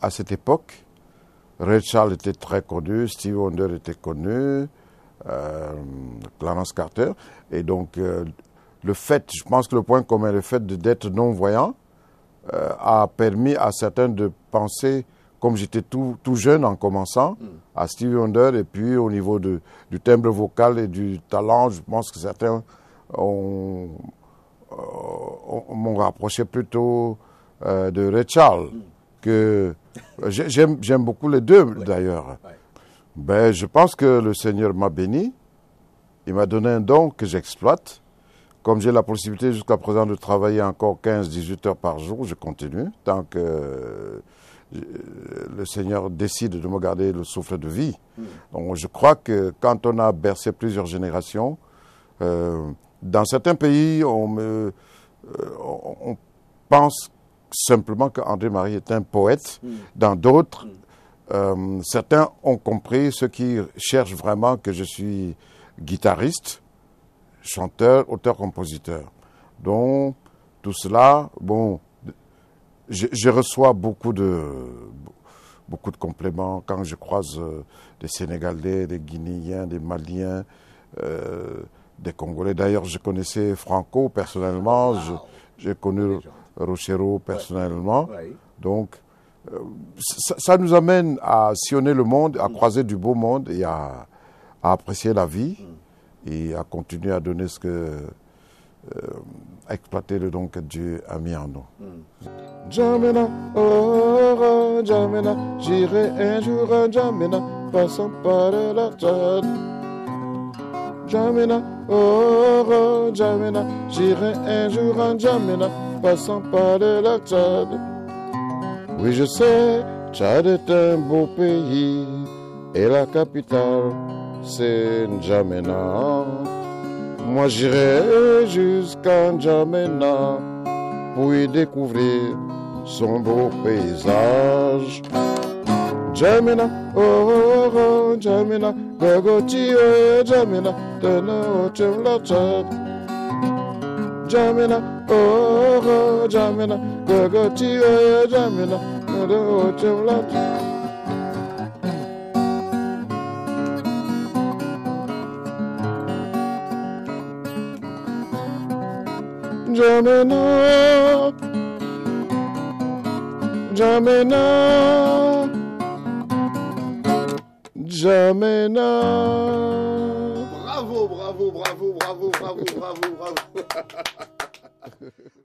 à cette époque, Ray Charles était très connu, Steve Wonder était connu, euh, Clarence Carter. Et donc, euh, le fait, je pense que le point commun, le fait d'être non-voyant, euh, a permis à certains de penser, comme j'étais tout, jeune en commençant, à Stevie Wonder, et puis au niveau du timbre vocal et du talent, je pense que certains ont, m'ont rapproché plutôt de Ray Charles, que j'aime beaucoup les deux d'ailleurs. Ben, je pense que le Seigneur m'a béni. Il m'a donné un don que j'exploite. Comme j'ai la possibilité jusqu'à présent de travailler encore 15-18 heures par jour, je continue tant que euh, le Seigneur décide de me garder le souffle de vie. Hmm. Donc je crois que quand on a bercé plusieurs générations, euh, dans certains pays, on, me, euh, on pense simplement qu'André Marie est un poète. Hmm. Dans d'autres, hmm. Euh, certains ont compris, ceux qui cherchent vraiment que je suis guitariste, chanteur, auteur-compositeur. Donc, tout cela, bon, je, reçois beaucoup de, beaucoup de compléments quand je croise euh, des Sénégalais, des Guinéens, des Maliens, euh, des Congolais. D'ailleurs, je connaissais Franco personnellement, j'ai connu Rochero personnellement. Donc, ça, nous amène à sillonner le monde, à croiser du beau monde et à, apprécier la vie et à continuer à donner ce que. Euh, à exploiter le don que Dieu a mis en nous. Jamena, oh, Jamena, j'irai un jour à Jamena, passant par la Tchad. Jamena, oh, Jamena, j'irai un jour à Jamena, passant par la Tchad. Oui, je sais, Tchad est un beau pays et la capitale, c'est N'Djamena. Moi, j'irai jusqu'à N'Djamena pour y découvrir son beau paysage. N'Djamena, oh, oh, o jamila gogo chi Jamina, jamila tena o chimla chat jamila o Jamina, gogo chi o tena o chimla chat Jamming up. N'Djamena. Bravo, bravo, bravo, bravo, bravo, bravo, bravo.